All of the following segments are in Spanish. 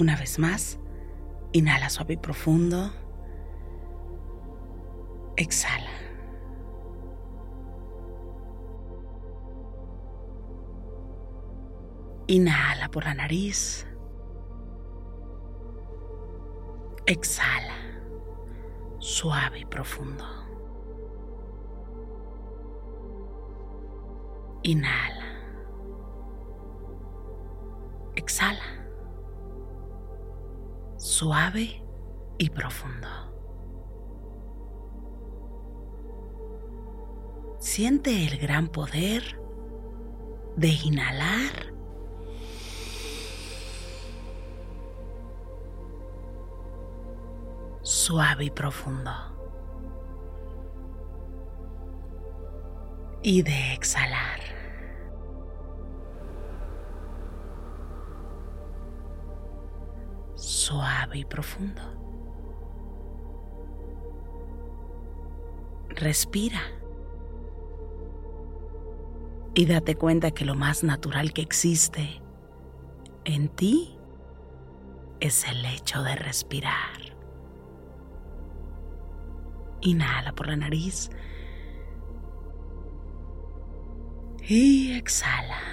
Una vez más, inhala suave y profundo. Exhala. Inhala por la nariz. Exhala. Suave y profundo. Inhala. Exhala. Suave y profundo. Siente el gran poder de inhalar suave y profundo. Y de exhalar. Suave y profundo. Respira. Y date cuenta que lo más natural que existe en ti es el hecho de respirar. Inhala por la nariz. Y exhala.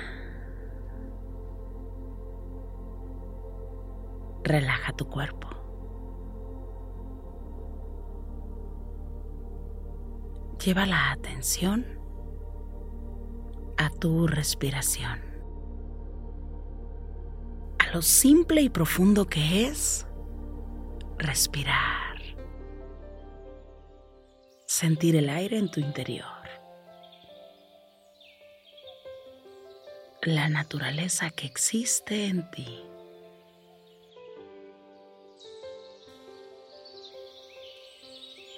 Relaja tu cuerpo. Lleva la atención a tu respiración. A lo simple y profundo que es respirar sentir el aire en tu interior. La naturaleza que existe en ti.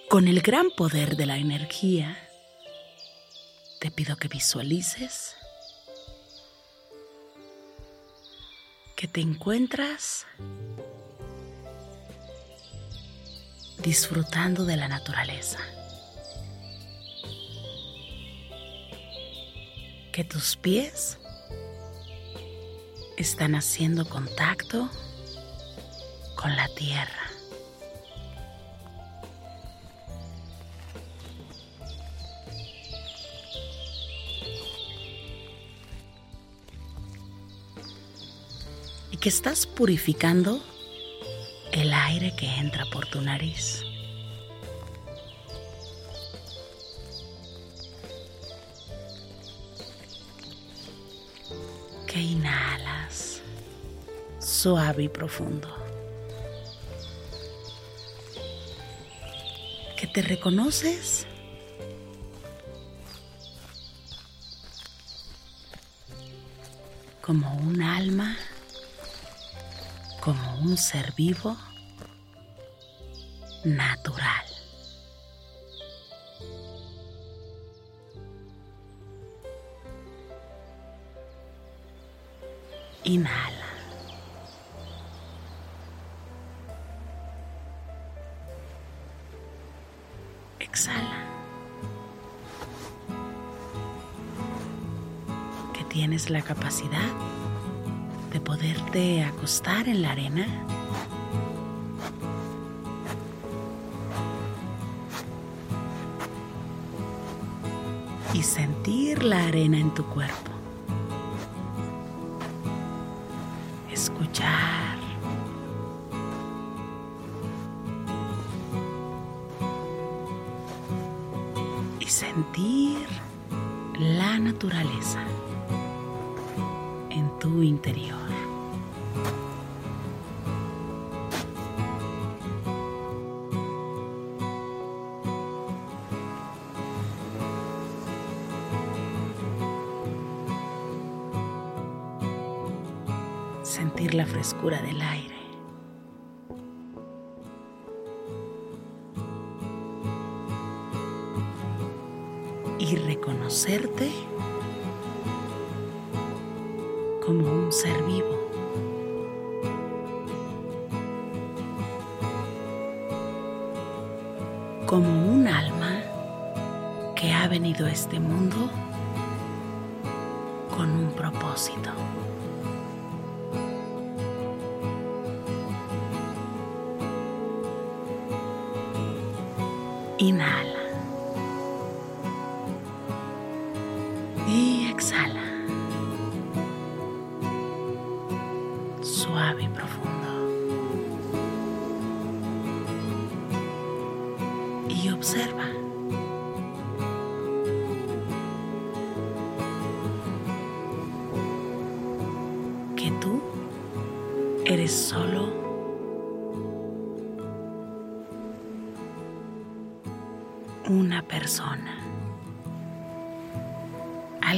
Con el gran poder de la energía, te pido que visualices que te encuentras disfrutando de la naturaleza. que tus pies están haciendo contacto con la tierra. Que estás purificando el aire que entra por tu nariz. inhalas suave y profundo. Que te reconoces como un alma, como un ser vivo natural. Inhala. Exhala. Que tienes la capacidad poderte acostar en la arena y sentir la arena en tu cuerpo. Escuchar. Y sentir la naturaleza en tu interior. Frescura del aire. Y reconocerte como un ser vivo. Como un alma que ha venido a este mundo con un propósito. Inhala.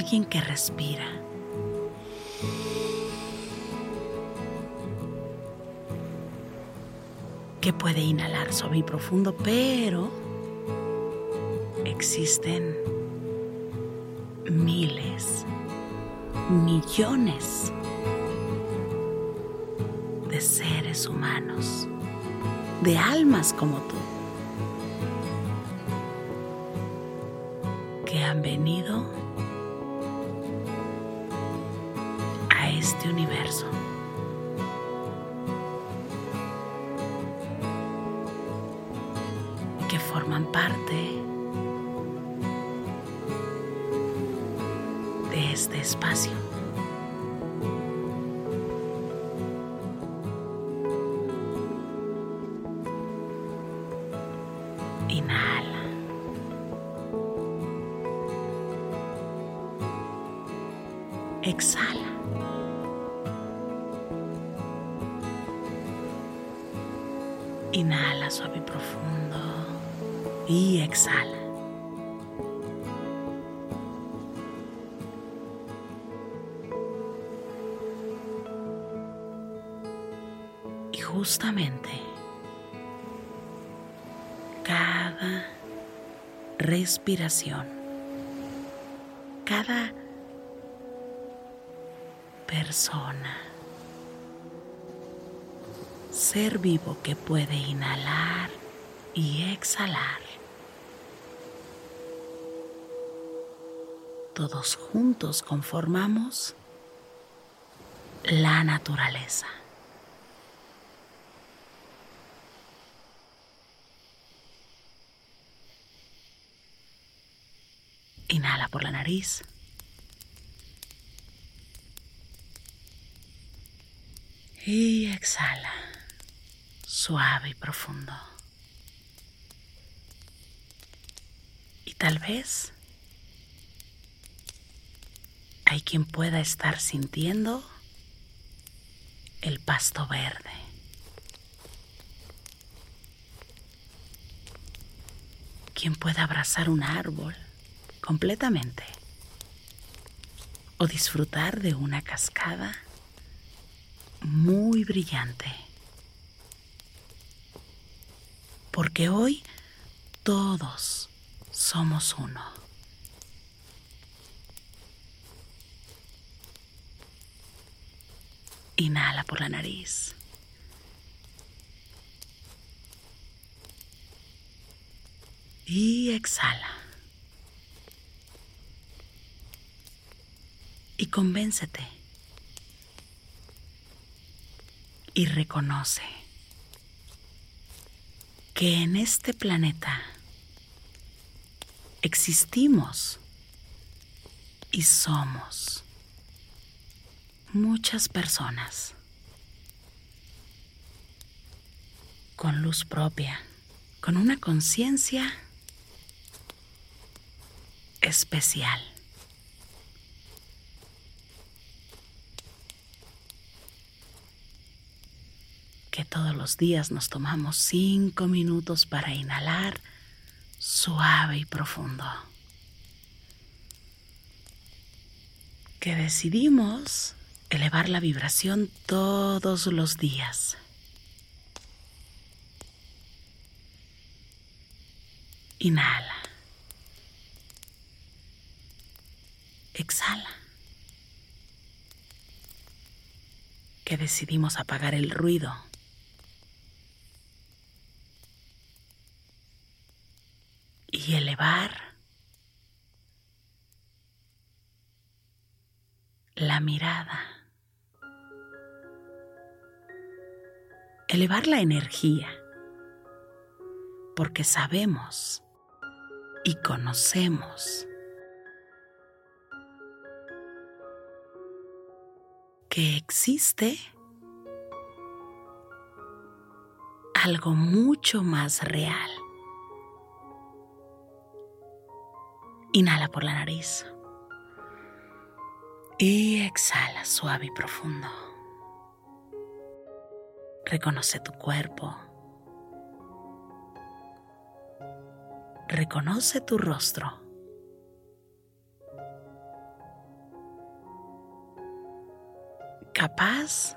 Alguien que respira. que puede inhalar suave y profundo, pero existen miles, millones de seres humanos, de almas como tú. han venido este universo. que forman parte de este espacio. Inhala. exhala. Inhala suave y profundo y exhala. Y justamente cada respiración, cada persona, ser vivo que puede inhalar y exhalar. Todos juntos conformamos la naturaleza. Inhala por la nariz. Y exhala, suave y profundo. Y tal vez hay quien pueda estar sintiendo el pasto verde. Quien pueda abrazar un árbol completamente o disfrutar de una cascada muy brillante. Porque hoy todos somos uno. Inhala por la nariz. Y exhala. Y convéncete y reconoce que en este planeta existimos y somos muchas personas con luz propia, con una conciencia especial. Que todos los días nos tomamos cinco minutos para inhalar suave y profundo. Que decidimos elevar la vibración todos los días. Inhala. Exhala. Que decidimos apagar el ruido. Y elevar la mirada. Elevar la energía. Porque sabemos y conocemos que existe algo mucho más real. Inhala por la nariz y exhala suave y profundo. Reconoce tu cuerpo. Reconoce tu rostro. Capaz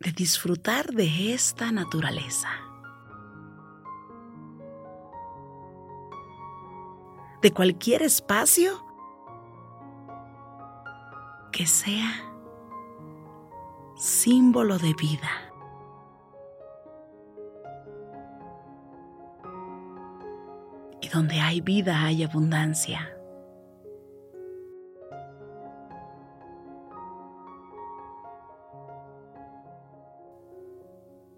de disfrutar de esta naturaleza. De cualquier espacio que sea símbolo de vida. donde hay vida hay abundancia.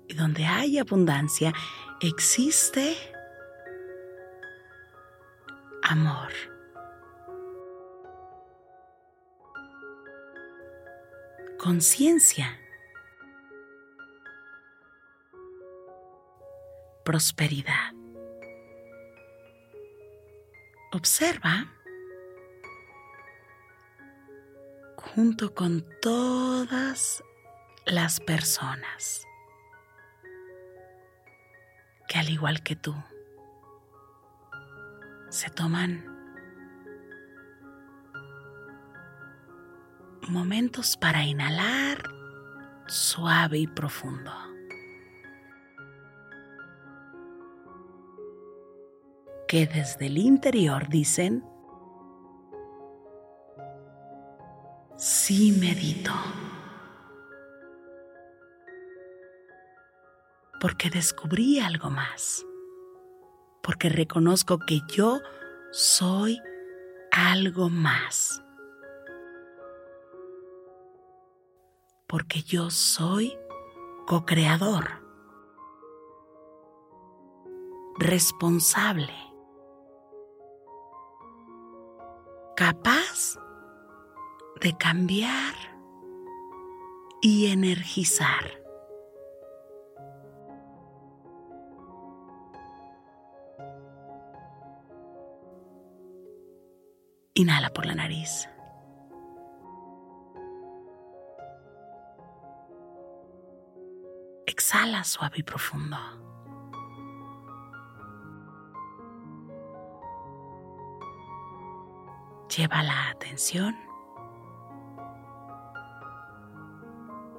Y donde hay abundancia existe amor. Conciencia. Prosperidad. Observa junto con todas las personas que al igual que tú se toman momentos para inhalar suave y profundo. que desde el interior dicen, sí medito. Porque descubrí algo más. Porque reconozco que yo soy algo más. Porque yo soy co-creador, responsable capaz de cambiar y energizar. Inhala por la nariz. Exhala suave y profundo. lleva la atención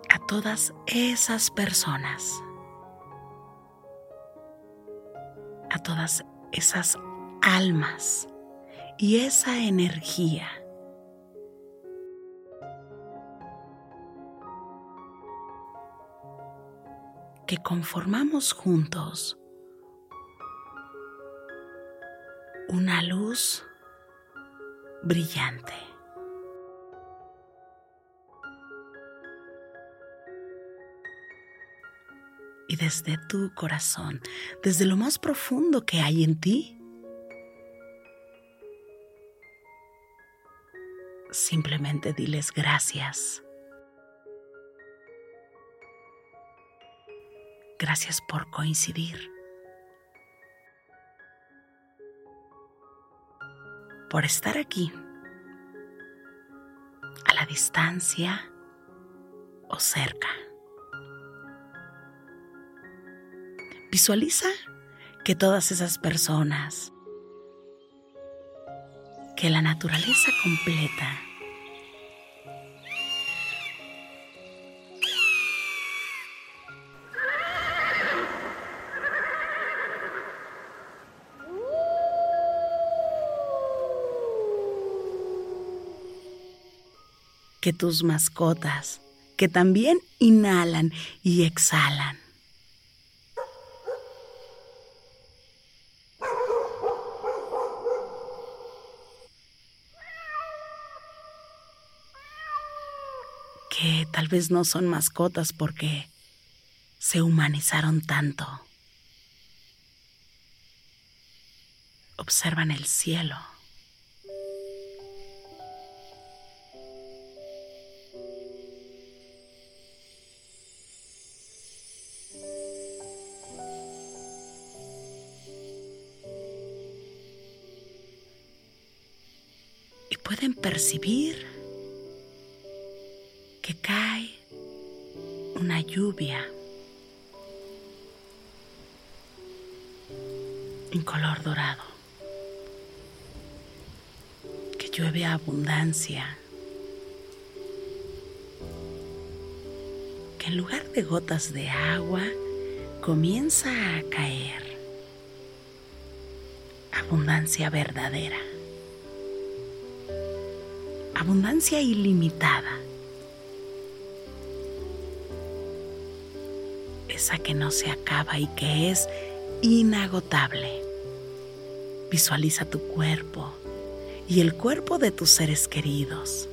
a todas esas personas, a todas esas almas y esa energía. que conformamos juntos una luz brillante. Y desde tu corazón, desde lo más profundo que hay en ti, simplemente diles gracias. Gracias por coincidir. Por estar aquí, a la distancia o cerca. Visualiza que todas esas personas, que la naturaleza completa, que tus mascotas, que también inhalan y exhalan. Que tal vez no son mascotas porque se humanizaron tanto. Observan el cielo. pueden percibir que cae una lluvia en color dorado, que llueve abundancia, que en lugar de gotas de agua comienza a caer abundancia verdadera abundancia ilimitada. Que no se acaba y que es inagotable. Visualiza tu cuerpo y el cuerpo de tus seres queridos,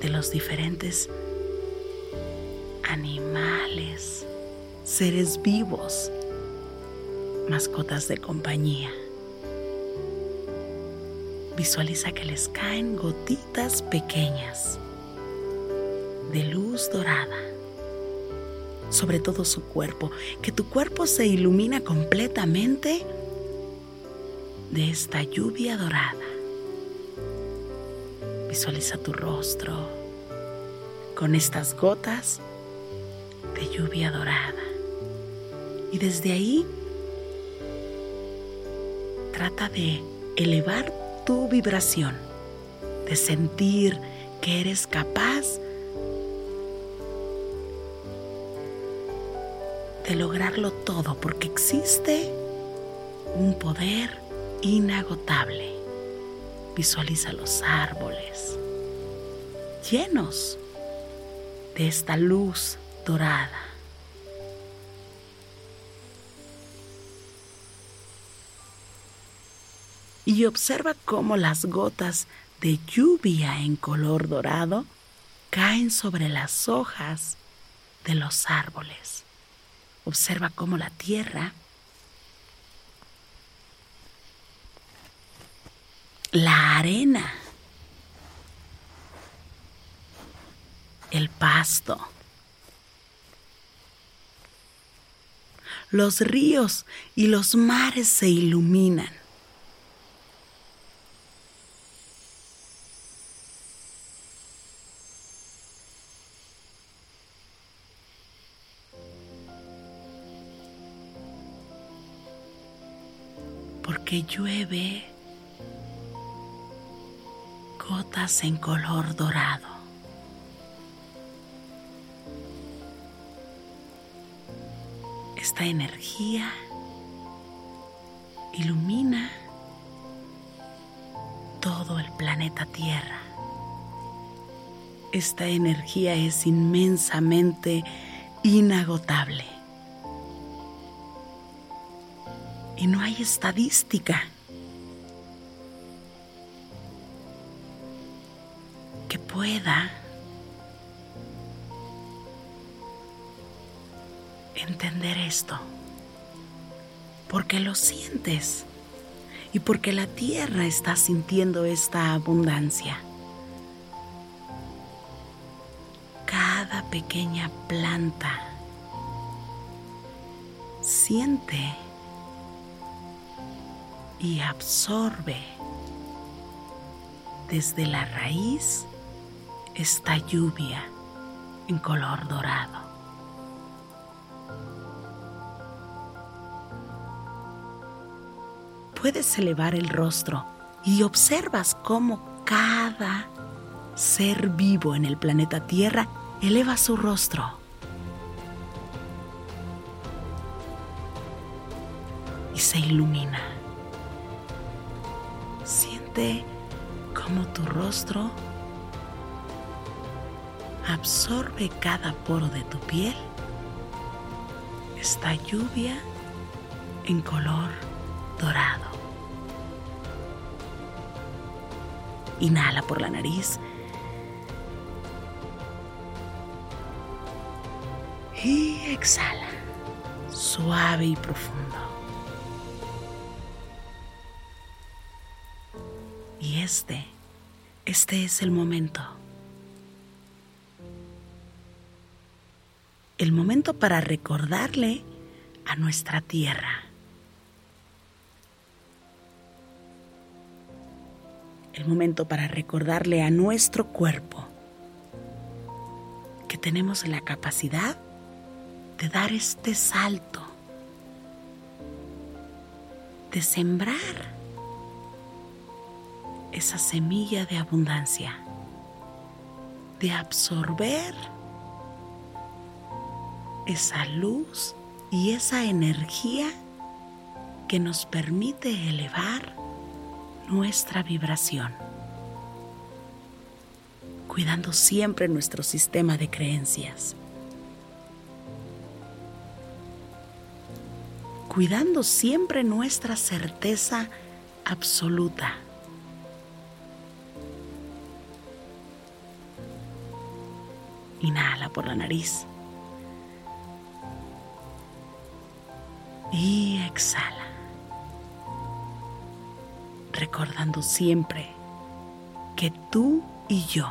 de los diferentes animales, seres vivos, mascotas de compañía. Visualiza que les caen gotitas pequeñas de luz dorada sobre todo su cuerpo, que tu cuerpo se ilumina completamente de esta lluvia dorada. Visualiza tu rostro con estas gotas de lluvia dorada. Y desde ahí trata de elevar tu vibración, de sentir que eres capaz de lograrlo todo, porque existe un poder inagotable. Visualiza los árboles llenos de esta luz dorada. y observa cómo las gotas de lluvia en color dorado caen sobre las hojas de los árboles. Observa cómo la tierra, la arena, el pasto, los ríos y los mares se iluminan. Llueve gotas en color dorado. Esta energía ilumina todo el planeta Tierra. Esta energía es inmensamente inagotable. Y no hay estadística. Que pueda entender esto, porque lo sientes y porque la tierra está sintiendo esta abundancia. Cada pequeña planta siente y absorbe desde la raíz esta lluvia en color dorado. Puedes elevar el rostro y observas cómo cada ser vivo en el planeta Tierra eleva su rostro. Y se ilumina. Siente cómo tu rostro absorbe cada poro de tu piel esta lluvia en color dorado. Inhala por la nariz. Y exhala, suave y profundo. Este, este es el momento. El momento para recordarle a nuestra tierra. El momento para recordarle a nuestro cuerpo que tenemos la capacidad de dar este salto, de sembrar esa semilla de abundancia, de absorber esa luz y esa energía que nos permite elevar nuestra vibración, cuidando siempre nuestro sistema de creencias, cuidando siempre nuestra certeza absoluta Inhala por la nariz. Y exhala. Recordando siempre que tú y yo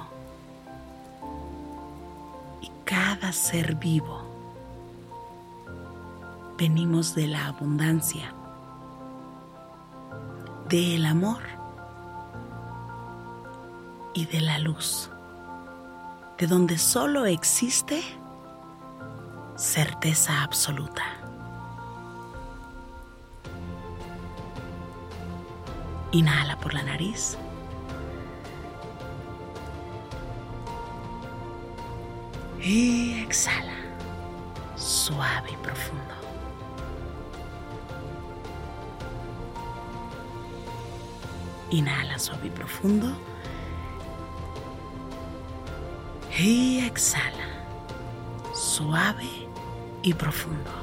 y cada ser vivo venimos de la abundancia, del amor y de la luz de donde solo existe certeza absoluta. Inhala por la nariz. Y exhala, suave y profundo. Inhala suave y profundo. Y exhala, suave y profundo.